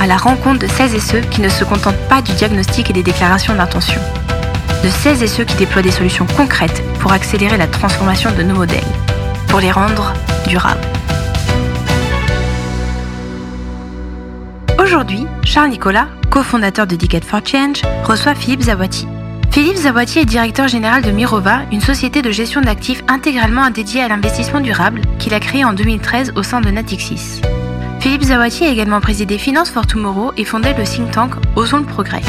à la rencontre de celles et ceux qui ne se contentent pas du diagnostic et des déclarations d'intention. De celles et ceux qui déploient des solutions concrètes pour accélérer la transformation de nos modèles, pour les rendre durables. Aujourd'hui, Charles Nicolas, cofondateur de Decade for Change, reçoit Philippe Zawati. Philippe Zawati est directeur général de Mirova, une société de gestion d'actifs intégralement dédiée à l'investissement durable qu'il a créée en 2013 au sein de Natixis. Philippe Zawati a également présidé Finance for Tomorrow et fondé le think tank Osons le Progrès.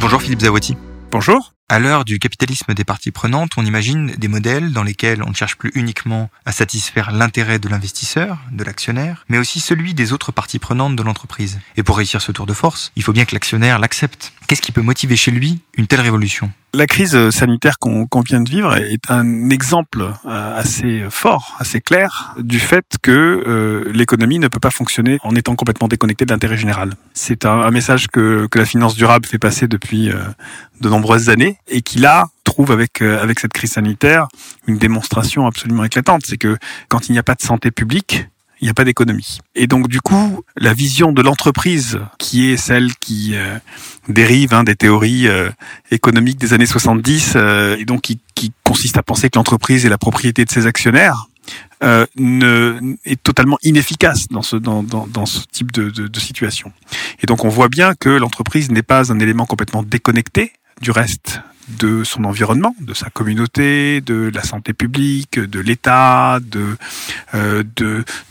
Bonjour Philippe Zawati. Bonjour. À l'heure du capitalisme des parties prenantes, on imagine des modèles dans lesquels on ne cherche plus uniquement à satisfaire l'intérêt de l'investisseur, de l'actionnaire, mais aussi celui des autres parties prenantes de l'entreprise. Et pour réussir ce tour de force, il faut bien que l'actionnaire l'accepte. Qu'est-ce qui peut motiver chez lui une telle révolution? La crise sanitaire qu'on vient de vivre est un exemple euh, assez fort, assez clair du fait que euh, l'économie ne peut pas fonctionner en étant complètement déconnectée de l'intérêt général. C'est un, message que, que, la finance durable fait passer depuis euh, de nombreuses années et qui là trouve avec euh, avec cette crise sanitaire une démonstration absolument éclatante, c'est que quand il n'y a pas de santé publique, il n'y a pas d'économie. Et donc du coup, la vision de l'entreprise, qui est celle qui euh, dérive hein, des théories euh, économiques des années 70, euh, et donc qui, consiste à penser que l'entreprise est la propriété de ses actionnaires, est totalement inefficace dans ce, type de, de situation. Et donc on voit bien que l'entreprise n'est pas un élément complètement déconnecté du reste de son environnement, de sa communauté, de la santé publique, de l'État, de, euh,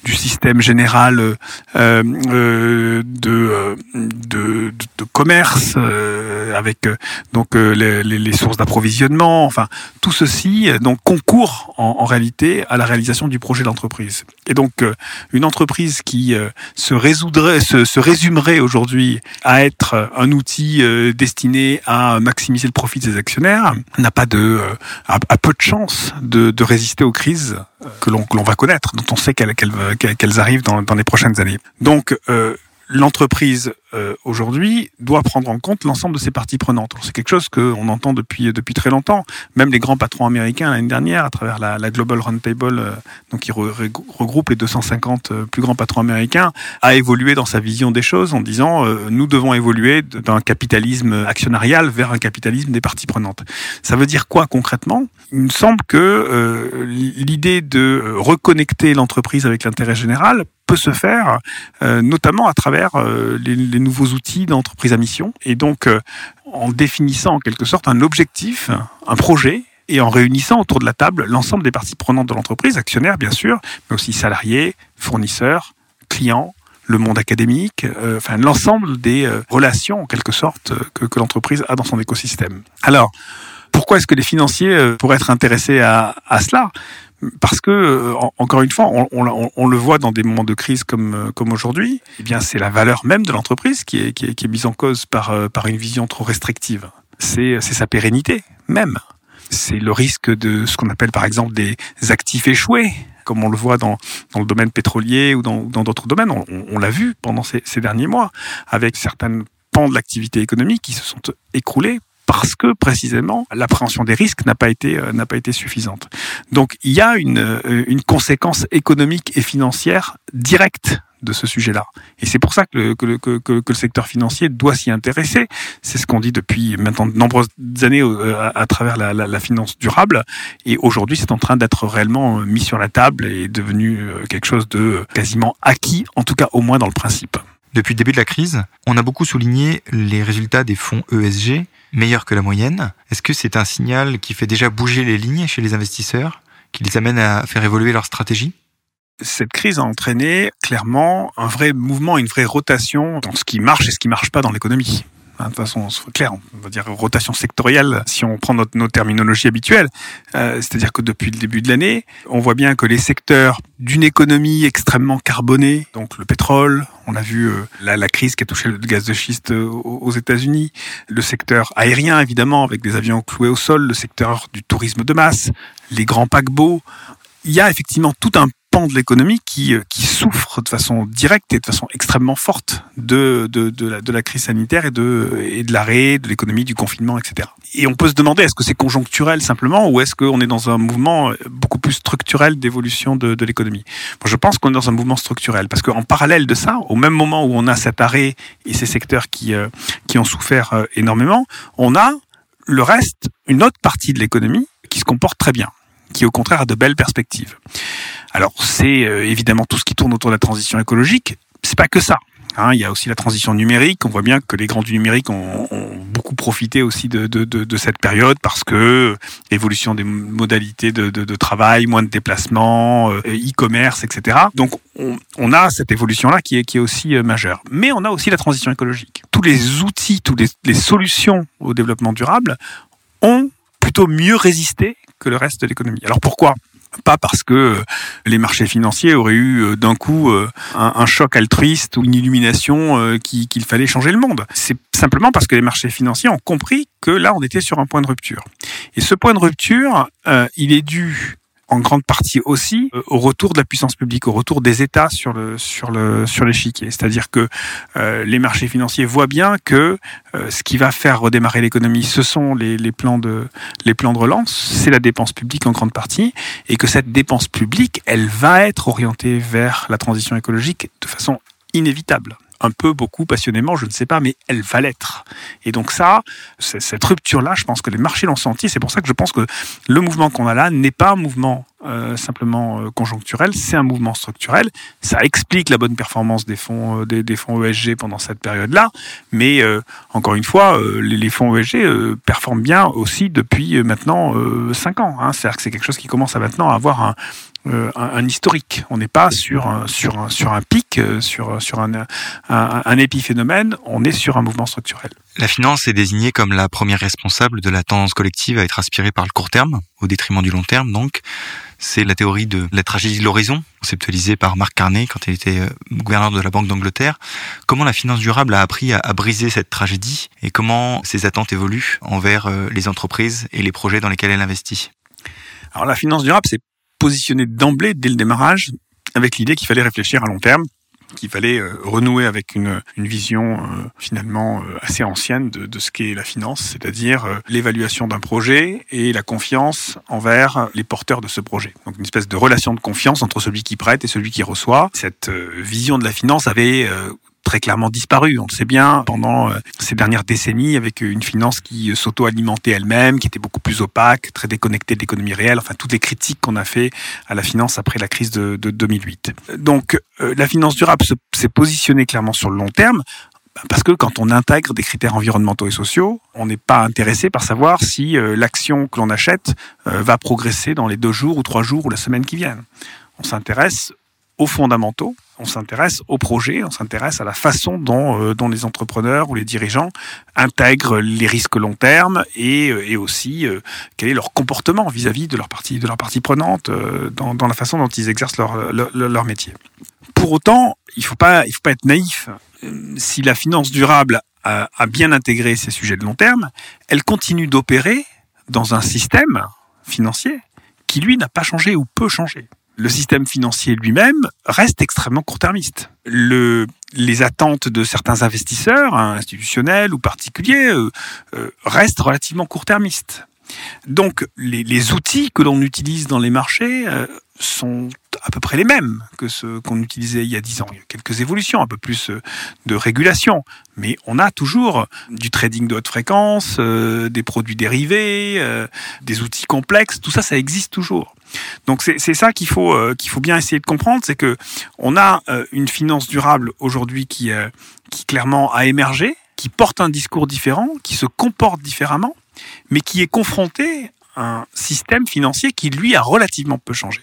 du système général euh, euh, de, de, commerce avec donc les, sources d'approvisionnement, enfin tout ceci donc concourt en, réalité à la réalisation du projet d'entreprise. Et donc une entreprise qui se résoudrait, se résumerait aujourd'hui à être un outil destiné à maximiser le profit de ses n'a pas de a, a, peu de chance de, résister aux crises que l'on que l'on va connaître, dont on sait qu'elles arrivent dans, dans les prochaines années. Donc euh, l'entreprise euh, aujourd'hui doit prendre en compte l'ensemble de ses parties prenantes. C'est quelque chose qu'on entend depuis depuis très longtemps. Même les grands patrons américains l'année dernière, à travers la, Global Roundtable, euh, donc qui re, regroupe les 250 euh, plus grands patrons américains, a évolué dans sa vision des choses en disant euh, nous devons évoluer d'un capitalisme actionnarial vers un capitalisme des parties prenantes. Ça veut dire quoi concrètement? Il me semble que euh, l'idée de reconnecter l'entreprise avec l'intérêt général peut se faire, euh, notamment à travers euh, les, nouveaux outils d'entreprise à mission, et donc euh, en définissant en quelque sorte un objectif, un projet, et en réunissant autour de la table l'ensemble des parties prenantes de l'entreprise, actionnaires bien sûr, mais aussi salariés, fournisseurs, clients, le monde académique, euh, enfin l'ensemble des euh, relations en quelque sorte que, que l'entreprise a dans son écosystème. Alors, pourquoi est-ce que les financiers pourraient être intéressés à, cela? Parce que encore une fois, on, le voit dans des moments de crise comme comme aujourd'hui. Eh bien, c'est la valeur même de l'entreprise qui est, mise en cause par une vision trop restrictive. C'est sa pérennité même. C'est le risque de ce qu'on appelle par exemple des actifs échoués, comme on le voit dans, le domaine pétrolier ou dans d'autres domaines. On, on l'a vu pendant ces, ces derniers mois avec certaines pans de l'activité économique qui se sont écroulés parce que précisément l'appréhension des risques n'a pas été euh, n'a pas été suffisante. Donc il y a une euh, une conséquence économique et financière directe de ce sujet-là. Et c'est pour ça que le, que, le, que, le, secteur financier doit s'y intéresser. C'est ce qu'on dit depuis maintenant de nombreuses années euh, à, à travers la, la, la, finance durable. Et aujourd'hui, c'est en train d'être réellement mis sur la table et devenu quelque chose de quasiment acquis, en tout cas au moins dans le principe. Depuis le début de la crise, on a beaucoup souligné les résultats des fonds ESG, meilleurs que la moyenne. Est-ce que c'est un signal qui fait déjà bouger les lignes chez les investisseurs, qui les amène à faire évoluer leur stratégie? Cette crise a entraîné clairement un vrai mouvement, une vraie rotation dans ce qui marche et ce qui marche pas dans l'économie. De façon claire, on va dire rotation sectorielle, si on prend notre, nos terminologies habituelles. Euh, C'est-à-dire que depuis le début de l'année, on voit bien que les secteurs d'une économie extrêmement carbonée, donc le pétrole, on a vu euh, la, la, crise qui a touché le gaz de schiste euh, aux États-Unis, le secteur aérien évidemment avec des avions cloués au sol, le secteur du tourisme de masse, les grands paquebots. Il y a effectivement tout un de l'économie qui, euh, qui souffre de façon directe et de façon extrêmement forte de, de, de, la, de la crise sanitaire et de, et de l'arrêt de l'économie, du confinement, etc. Et on peut se demander, est-ce que c'est conjoncturel simplement ou est-ce qu'on est dans un mouvement euh, beaucoup plus structurel d'évolution de, de l'économie? Moi, Je pense qu'on est dans un mouvement structurel parce qu'en parallèle de ça, au même moment où on a cet arrêt et ces secteurs qui, euh, qui ont souffert énormément, on a le reste, une autre partie de l'économie qui se comporte très bien qui au contraire a de belles perspectives. Alors c'est euh, évidemment tout ce qui tourne autour de la transition écologique. C'est pas que ça. Hein, il y a aussi la transition numérique. On voit bien que les grands du numérique ont, beaucoup profité aussi de, cette période parce que évolution des modalités de, travail, moins de déplacements, euh, e-commerce, etc. Donc on, a cette évolution-là qui est, qui est aussi euh, majeure. Mais on a aussi la transition écologique. Tous les outils, toutes les solutions au développement durable ont plutôt mieux résisté que le reste de l'économie. Alors pourquoi? Pas parce que euh, les marchés financiers auraient eu euh, d'un coup euh, un, choc altruiste ou une illumination qu'il fallait changer le monde. C'est simplement parce que les marchés financiers ont compris que là, on était sur un point de rupture. Et ce point de rupture, il est dû en grande partie aussi euh, au retour de la puissance publique, au retour des États sur le sur le sur l'échiquier. C'est-à-dire que euh, les marchés financiers voient bien que euh, ce qui va faire redémarrer l'économie, ce sont les, les plans de les plans de relance, c'est la dépense publique en grande partie, et que cette dépense publique, elle va être orientée vers la transition écologique de façon inévitable un peu, beaucoup, passionnément, je ne sais pas, mais elle va l'être. Et donc ça, cette rupture-là, je pense que les marchés l'ont senti. C'est pour ça que je pense que le mouvement qu'on a là n'est pas un mouvement euh, simplement euh, conjoncturel, c'est un mouvement structurel. Ça explique la bonne performance des fonds, euh, des, fonds ESG pendant cette période-là. Mais encore une fois, les, les, fonds ESG performent bien aussi depuis maintenant 5 ans. Hein. C'est-à-dire que c'est quelque chose qui commence à maintenant avoir un, euh, un, historique. On n'est pas sur un, sur un, sur un pic, euh, sur, sur un, un, un, épiphénomène, on est sur un mouvement structurel. La finance est désignée comme la première responsable de la tendance collective à être aspirée par le court terme, au détriment du long terme donc. C'est la théorie de la tragédie de l'horizon, conceptualisée par Mark Carney quand il était euh, gouverneur de la Banque d'Angleterre. Comment la finance durable a appris à, à, briser cette tragédie et comment ses attentes évoluent envers les entreprises et les projets dans lesquels elle investit? Alors la finance durable, c'est positionné d'emblée, dès le démarrage, avec l'idée qu'il fallait réfléchir à long terme, qu'il fallait euh, renouer avec une, vision euh, finalement euh, assez ancienne de, de ce qu'est la finance, c'est-à-dire l'évaluation d'un projet et la confiance envers les porteurs de ce projet. Donc une espèce de relation de confiance entre celui qui prête et celui qui reçoit. Cette vision de la finance avait très clairement disparu. On le sait bien pendant euh, ces dernières décennies avec une finance qui euh, s'auto-alimentait elle-même, qui était beaucoup plus opaque, très déconnectée de l'économie réelle. Enfin, toutes les critiques qu'on a fait à la finance après la crise de, de 2008. Donc, euh, la finance durable s'est positionnée clairement sur le long terme. Parce que quand on intègre des critères environnementaux et sociaux, on n'est pas intéressé par savoir si l'action que l'on achète va progresser dans les deux jours ou trois jours ou la semaine qui viennent. On s'intéresse aux fondamentaux, on s'intéresse au projet, on s'intéresse à la façon dont, euh, dont, les entrepreneurs ou les dirigeants intègrent les risques long terme et, euh, aussi euh, quel est leur comportement vis-à-vis de leur partie de prenante dans, la façon dont ils exercent leur, métier. Pour autant, il il faut pas être naïf. Si la finance durable a, a bien intégré ces sujets de long terme, elle continue d'opérer dans un système financier qui lui n'a pas changé ou peu changé le système financier lui-même reste extrêmement court-termiste. Le, les attentes de certains investisseurs, hein, institutionnels ou particuliers, euh, euh, restent relativement court-termistes. Donc les, les, outils que l'on utilise dans les marchés euh, sont à peu près les mêmes que ceux qu'on utilisait il y a dix ans. Il y a quelques évolutions, un peu plus euh, de régulation, mais on a toujours du trading de haute fréquence, euh, des produits dérivés, euh, des outils complexes, tout ça, ça existe toujours. Donc c'est ça qu'il faut qu'il faut bien essayer de comprendre, c'est que on a une finance durable aujourd'hui qui qui clairement a émergé, qui porte un discours différent, qui se comporte différemment, mais qui est confronté à un système financier qui lui a relativement peu changé.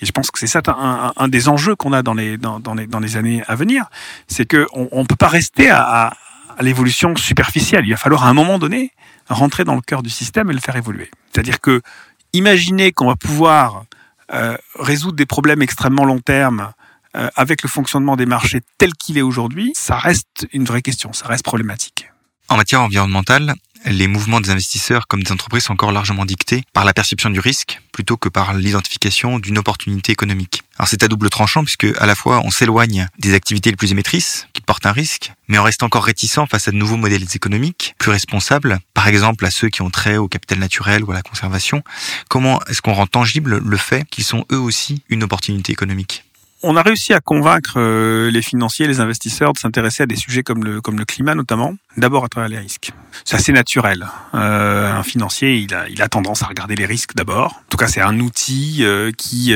Et je pense que c'est ça un, des enjeux qu'on a dans les, dans, les, dans les années à venir, c'est qu'on ne peut pas rester à, à l'évolution superficielle. Il va falloir à un moment donné rentrer dans le cœur du système et le faire évoluer. C'est-à-dire que imaginer qu'on va pouvoir euh, résoudre des problèmes extrêmement long terme euh, avec le fonctionnement des marchés tel qu'il est aujourd'hui, ça reste une vraie question, ça reste problématique. En matière environnementale, les mouvements des investisseurs comme des entreprises sont encore largement dictés par la perception du risque plutôt que par l'identification d'une opportunité économique. Alors c'est à double tranchant puisque à la fois on s'éloigne des activités les plus émettrices qui portent un risque, mais on reste encore réticent face à de nouveaux modèles économiques plus responsables, par exemple à ceux qui ont trait au capital naturel ou à la conservation. Comment est-ce qu'on rend tangible le fait qu'ils sont eux aussi une opportunité économique? On a réussi à convaincre euh, les financiers, les investisseurs de s'intéresser à des sujets comme le, climat notamment, d'abord à travers les risques. C'est assez naturel. Euh, un financier, il a, tendance à regarder les risques d'abord. En tout cas, c'est un outil euh, qui,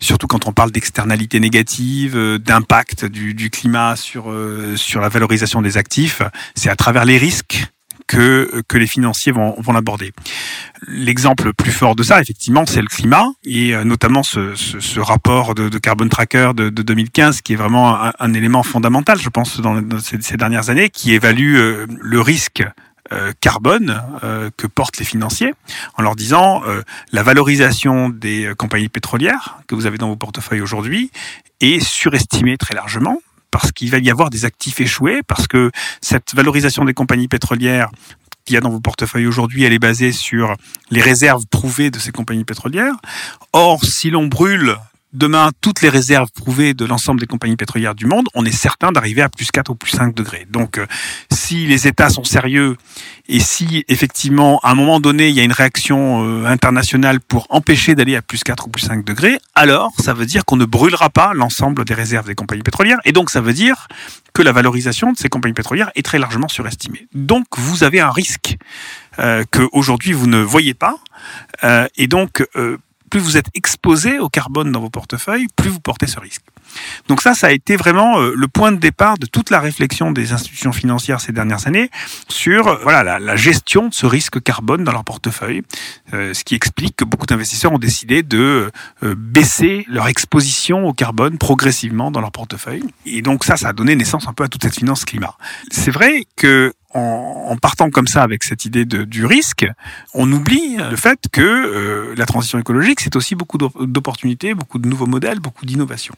surtout quand on parle d'externalités négatives, d'impact du, climat sur la valorisation des actifs, c'est à travers les risques que, que les financiers vont, vont l'aborder. L'exemple le plus fort de ça, effectivement, c'est le climat et euh, notamment ce, ce, ce rapport de, de, Carbon Tracker de, de, 2015 qui est vraiment un, un, élément fondamental, je pense, dans, ces, ces, dernières années, qui évalue euh, le risque euh, carbone que portent les financiers en leur disant la valorisation des compagnies pétrolières que vous avez dans vos portefeuilles aujourd'hui est surestimée très largement parce qu'il va y avoir des actifs échoués, parce que cette valorisation des compagnies pétrolières qu'il y a dans vos portefeuilles aujourd'hui, elle est basée sur les réserves prouvées de ces compagnies pétrolières. Or, si l'on brûle demain toutes les réserves prouvées de l'ensemble des compagnies pétrolières du monde, on est certain d'arriver à plus 4 ou plus 5 degrés. Donc euh, si les États sont sérieux et si effectivement à un moment donné il y a une réaction euh, internationale pour empêcher d'aller à plus 4 ou plus 5 degrés, alors ça veut dire qu'on ne brûlera pas l'ensemble des réserves des compagnies pétrolières et donc ça veut dire que la valorisation de ces compagnies pétrolières est très largement surestimée. Donc vous avez un risque euh, que aujourd'hui vous ne voyez pas euh, et donc plus vous êtes exposé au carbone dans vos portefeuilles, plus vous portez ce risque. Donc ça, ça a été vraiment euh, le point de départ de toute la réflexion des institutions financières ces dernières années sur euh, voilà la, gestion de ce risque carbone dans leur portefeuille, euh, ce qui explique que beaucoup d'investisseurs ont décidé de baisser leur exposition au carbone progressivement dans leur portefeuille. Et donc ça, ça a donné naissance un peu à toute cette finance climat. C'est vrai que en, partant comme ça avec cette idée de, du risque, on oublie le fait que euh, la transition écologique, c'est aussi beaucoup d'opportunités, beaucoup de nouveaux modèles, beaucoup d'innovations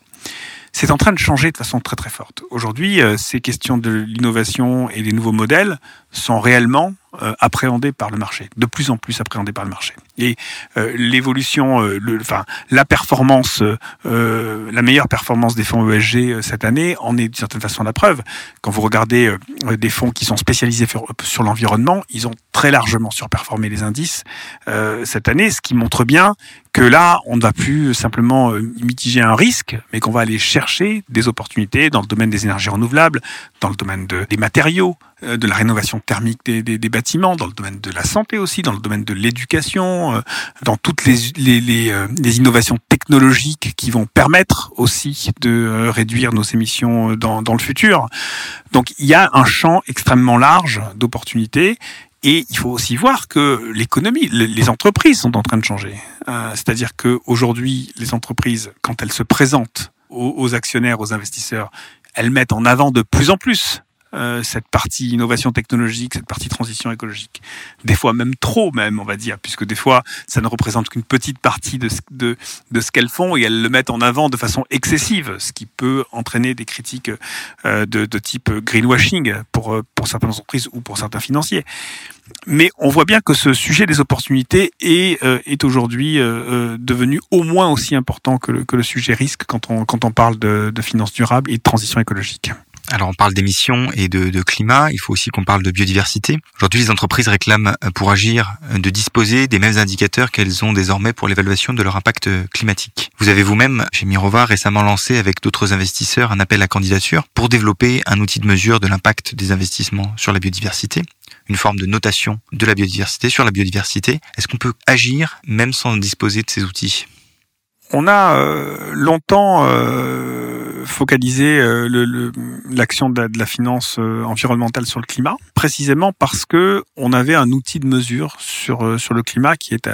c'est en train de changer de façon très très forte. Aujourd'hui, euh, ces questions de l'innovation et des nouveaux modèles sont réellement euh, appréhendés par le marché, de plus en plus appréhendés par le marché. Et euh, l'évolution, le, enfin la performance, la meilleure performance des fonds ESG cette année en est d'une certaine façon la preuve. Quand vous regardez des fonds qui sont spécialisés sur, l'environnement, ils ont très largement surperformé les indices cette année, ce qui montre bien que là, on ne va plus simplement mitiger un risque, mais qu'on va aller chercher des opportunités dans le domaine des énergies renouvelables, dans le domaine de, des matériaux, euh, de la rénovation thermique des, des, des, bâtiments, dans le domaine de la santé aussi, dans le domaine de l'éducation, euh, dans toutes les, les, les, euh, les, innovations technologiques qui vont permettre aussi de réduire nos émissions dans, dans le futur. Donc il y a un champ extrêmement large d'opportunités et il faut aussi voir que l'économie, les entreprises sont en train de changer. C'est-à-dire qu'aujourd'hui, les entreprises, quand elles se présentent aux, actionnaires, aux investisseurs, elles mettent en avant de plus en plus euh, cette partie innovation technologique, cette partie transition écologique. Des fois même trop même, on va dire, puisque des fois ça ne représente qu'une petite partie de ce, de, de ce qu'elles font et elles le mettent en avant de façon excessive, ce qui peut entraîner des critiques euh, de, type greenwashing pour, euh, pour certaines entreprises ou pour certains financiers. Mais on voit bien que ce sujet des opportunités est, euh, est aujourd'hui devenu au moins aussi important que le, sujet risque quand on, quand on parle de, de finances durables et de transition écologique. Alors on parle d'émissions et de, climat, il faut aussi qu'on parle de biodiversité. Aujourd'hui les entreprises réclament euh, pour agir euh, de disposer des mêmes indicateurs qu'elles ont désormais pour l'évaluation de leur impact euh, climatique. Vous avez vous-même, chez Mirova, récemment lancé avec d'autres investisseurs un appel à candidature pour développer un outil de mesure de l'impact des investissements sur la biodiversité une forme de notation de la biodiversité sur la biodiversité. Est-ce qu'on peut agir même sans disposer de ces outils? On a longtemps focaliser euh, l'action de, la finance euh, environnementale sur le climat, précisément parce que on avait un outil de mesure sur euh, sur le climat qui est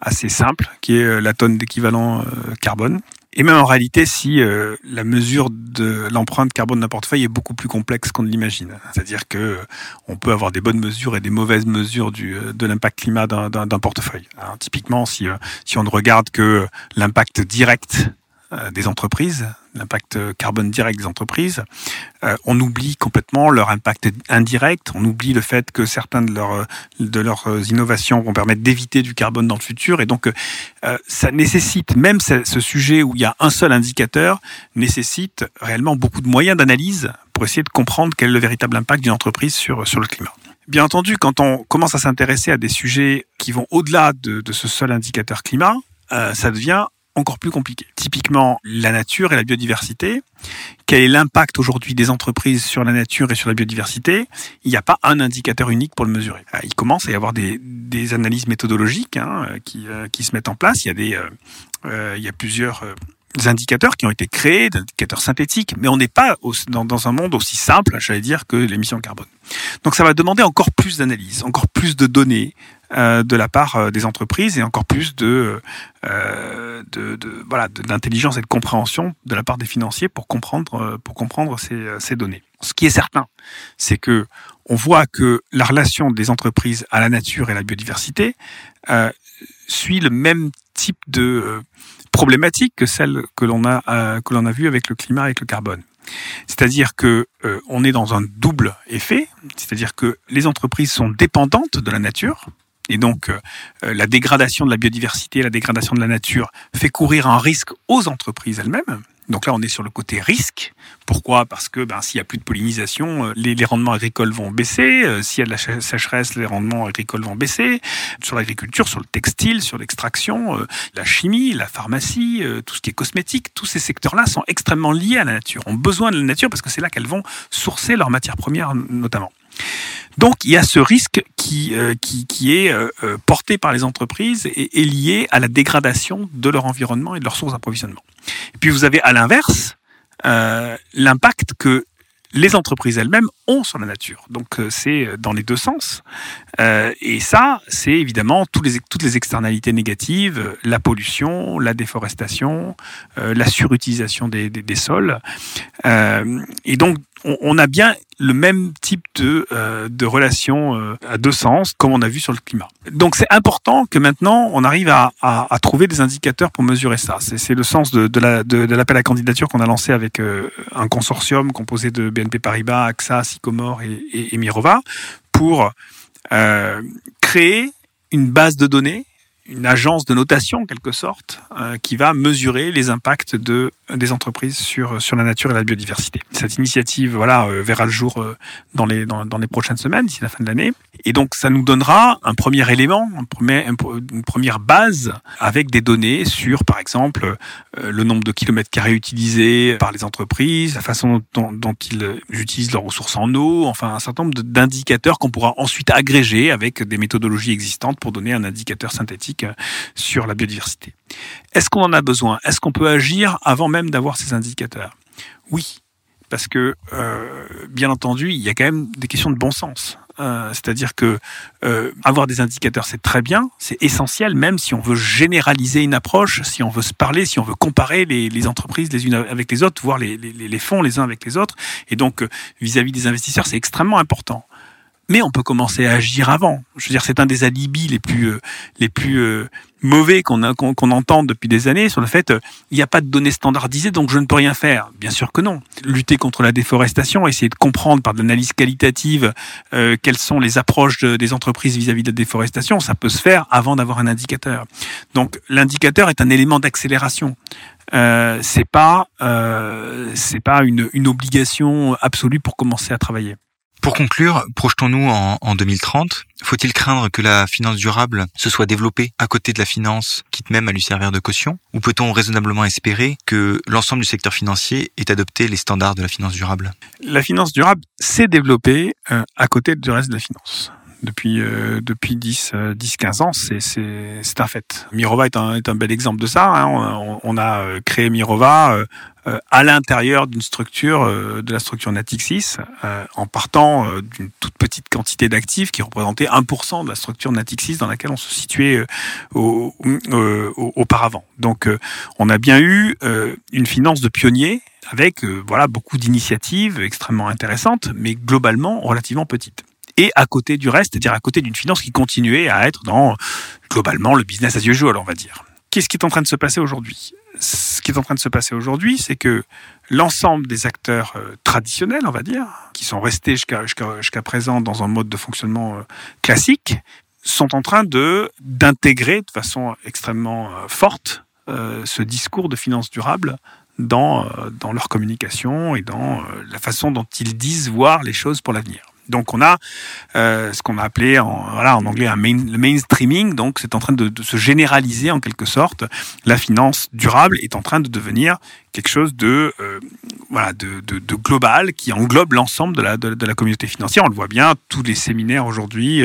assez simple, qui est la tonne d'équivalent carbone. Et même en réalité, si euh, la mesure de l'empreinte carbone d'un portefeuille est beaucoup plus complexe qu'on ne l'imagine. C'est-à-dire que euh, on peut avoir des bonnes mesures et des mauvaises mesures euh, de l'impact climat d'un portefeuille. Alors, typiquement, si, on ne regarde que l'impact direct des entreprises, l'impact carbone direct des entreprises. Euh, on oublie complètement leur impact indirect. On oublie le fait que certains de leurs de leurs innovations vont permettre d'éviter du carbone dans le futur. Et donc, euh, ça nécessite même ce, sujet où il y a un seul indicateur nécessite réellement beaucoup de moyens d'analyse pour essayer de comprendre quel est le véritable impact d'une entreprise sur sur le climat. Bien entendu, quand on commence à s'intéresser à des sujets qui vont au-delà de, ce seul indicateur climat, euh, ça devient encore plus compliqué. Typiquement, la nature et la biodiversité. Quel est l'impact aujourd'hui des entreprises sur la nature et sur la biodiversité? Il n'y a pas un indicateur unique pour le mesurer. Euh, il commence à y avoir des, analyses méthodologiques hein, qui, euh, qui, se mettent en place. Il y a, euh, plusieurs indicateurs qui ont été créés, des indicateurs synthétiques, mais on n'est pas dans, dans, un monde aussi simple, j'allais dire, que l'émission de carbone. Donc ça va demander encore plus d'analyse, encore plus de données, euh, de la part euh, des entreprises et encore plus de, euh, voilà d'intelligence et de compréhension de la part des financiers pour comprendre pour comprendre ces, données. Ce qui est certain, c'est que on voit que la relation des entreprises à la nature et à la biodiversité euh, suit le même type de problématique que celle que l'on a que l'on a vu avec le climat avec le carbone. C'est-à-dire que on est dans un double effet, c'est-à-dire que les entreprises sont dépendantes de la nature, et donc, euh, la dégradation de la biodiversité, la dégradation de la nature fait courir un risque aux entreprises elles-mêmes. Donc là, on est sur le côté risque. Pourquoi? Parce que ben, s'il y a plus de pollinisation, euh, les, rendements agricoles vont baisser. Euh, s'il y a de la sécheresse, les rendements agricoles vont baisser. Sur l'agriculture, sur le textile, sur l'extraction, la chimie, la pharmacie, tout ce qui est cosmétique, tous ces secteurs-là sont extrêmement liés à la nature, ont besoin de la nature parce que c'est là qu'elles vont sourcer leurs matières premières notamment. Donc il y a ce risque qui, euh, qui, est euh, euh, porté par les entreprises et est lié à la dégradation de leur environnement et de leurs sources d'approvisionnement. Et puis vous avez à l'inverse l'impact que les entreprises elles-mêmes ont sur la nature. Donc c'est dans les deux sens. et ça, c'est évidemment toutes les, externalités négatives, la pollution, la déforestation, la surutilisation des, des sols. et donc on, a bien le même type de, euh, de relation euh, à deux sens, comme on a vu sur le climat. Donc c'est important que maintenant on arrive à, à, trouver des indicateurs pour mesurer ça. C'est le sens de, de l'appel à candidature qu'on a lancé avec euh, un consortium composé de BNP Paribas, AXA, Sycomore et, et, et Mirova pour créer une base de données une agence de notation en quelque sorte euh, qui va mesurer les impacts de des entreprises sur sur la nature et la biodiversité. Cette initiative voilà euh, verra le jour euh, dans les dans, dans, les prochaines semaines d'ici la fin de l'année et donc ça nous donnera un premier élément, un premier, une première base avec des données sur par exemple le nombre de kilomètres carrés utilisés par les entreprises, la façon dont, dont ils utilisent leurs ressources en eau, enfin un certain nombre d'indicateurs qu'on pourra ensuite agréger avec des méthodologies existantes pour donner un indicateur synthétique euh, sur la biodiversité. Est-ce qu'on en a besoin? Est-ce qu'on peut agir avant même d'avoir ces indicateurs? Oui, parce que euh, bien entendu, il y a quand même des questions de bon sens. Euh, c'est-à-dire que avoir des indicateurs, c'est très bien, c'est essentiel, même si on veut généraliser une approche, si on veut se parler, si on veut comparer les, entreprises les unes avec les autres, voir les, fonds les uns avec les autres. Et donc, vis-à-vis -vis des investisseurs, c'est extrêmement important mais on peut commencer à agir avant. Je veux dire, c'est un des alibis les plus euh, les plus euh, mauvais qu'on qu'on entend depuis des années sur le fait euh, il n'y a pas de données standardisées donc je ne peux rien faire. Bien sûr que non. Lutter contre la déforestation, essayer de comprendre par de l'analyse qualitative quelles sont les approches des entreprises vis-à-vis de la déforestation, ça peut se faire avant d'avoir un indicateur. Donc l'indicateur est un élément d'accélération. Euh, c'est pas c'est pas une, une obligation absolue pour commencer à travailler. Pour conclure, projetons-nous en, en 2030. Faut-il craindre que la finance durable se soit développée à côté de la finance, quitte même à lui servir de caution? Ou peut-on raisonnablement espérer que l'ensemble du secteur financier ait adopté les standards de la finance durable? La finance durable s'est développée euh, à côté du reste de la finance. Depuis euh, depuis 10 10 15 ans, c'est c'est c'est un fait. Mirova est un est un bel exemple de ça. Hein. On, a euh, créé Mirova euh, à l'intérieur d'une structure, de la structure Natixis, en partant d'une toute petite quantité d'actifs qui représentait 1% de la structure Natixis dans laquelle on se situait auparavant. Donc on a bien eu une finance de pionnier avec voilà beaucoup d'initiatives extrêmement intéressantes, mais globalement relativement petites et à côté du reste, c'est-à-dire à côté d'une finance qui continuait à être dans globalement le business as usual, on va dire. Qu'est-ce qui est en train de se passer aujourd'hui? Ce qui est en train de se passer aujourd'hui, c'est que l'ensemble des acteurs euh, traditionnels, on va dire, qui sont restés jusqu'à présent dans un mode de fonctionnement euh, classique, sont en train de d'intégrer de façon extrêmement euh, forte ce discours de finance durable dans, dans leur communication et dans la façon dont ils disent voir les choses pour l'avenir. Donc on a euh, ce qu'on a appelé en, voilà, en anglais un main, le mainstreaming, donc c'est en train de, de, se généraliser en quelque sorte. La finance durable est en train de devenir quelque chose de euh, voilà de, de, global qui englobe l'ensemble de la, de, la communauté financière. On le voit bien, tous les séminaires aujourd'hui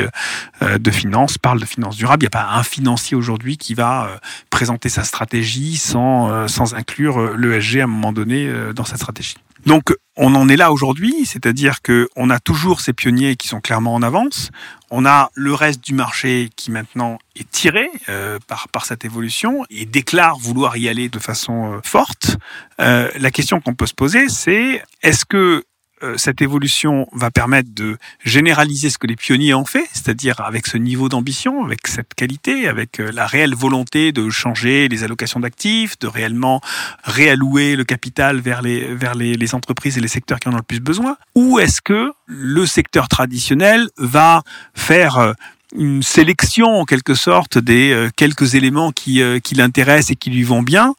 euh, de finance parlent de finance durable. Il n'y a pas un financier aujourd'hui qui va euh, présenter sa stratégie sans, euh, sans inclure l'ESG à un moment donné dans sa stratégie. Donc on en est là aujourd'hui, c'est-à-dire que on a toujours ces pionniers qui sont clairement en avance. On a le reste du marché qui maintenant est tiré euh, par par cette évolution et déclare vouloir y aller de façon euh, forte. Euh, la question qu'on peut se poser, c'est est-ce que euh, cette évolution va permettre de généraliser ce que les pionniers ont fait, c'est-à-dire avec ce niveau d'ambition, avec cette qualité, avec euh, la réelle volonté de changer les allocations d'actifs, de réellement réallouer le capital vers les, vers les, les entreprises et les secteurs qui en ont le plus besoin, ou est-ce que le secteur traditionnel va faire euh, une sélection en quelque sorte des quelques éléments qui, qui l'intéressent et qui lui vont bien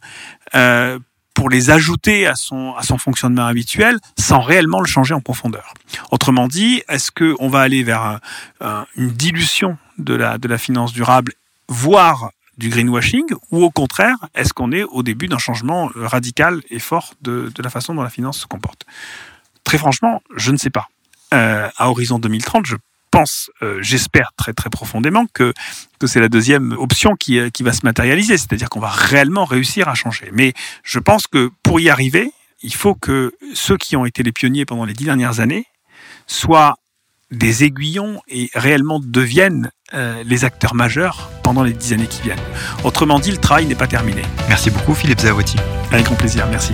pour les ajouter à son, à son fonctionnement habituel sans réellement le changer en profondeur. Autrement dit, est-ce qu'on va aller vers une dilution de la, de la finance durable, voire du greenwashing, ou au contraire, est-ce qu'on est au début d'un changement radical et fort de, de, la façon dont la finance se comporte? Très franchement, je ne sais pas. Euh, à horizon 2030, je pense, euh, j'espère très très profondément que que c'est la deuxième option qui euh, qui va se matérialiser, c'est-à-dire qu'on va réellement réussir à changer. Mais je pense que pour y arriver, il faut que ceux qui ont été les pionniers pendant les dix dernières années soient des aiguillons et réellement deviennent euh, les acteurs majeurs pendant les dix années qui viennent. Autrement dit, le travail n'est pas terminé. Merci beaucoup Philippe Zawati. Avec grand plaisir, merci.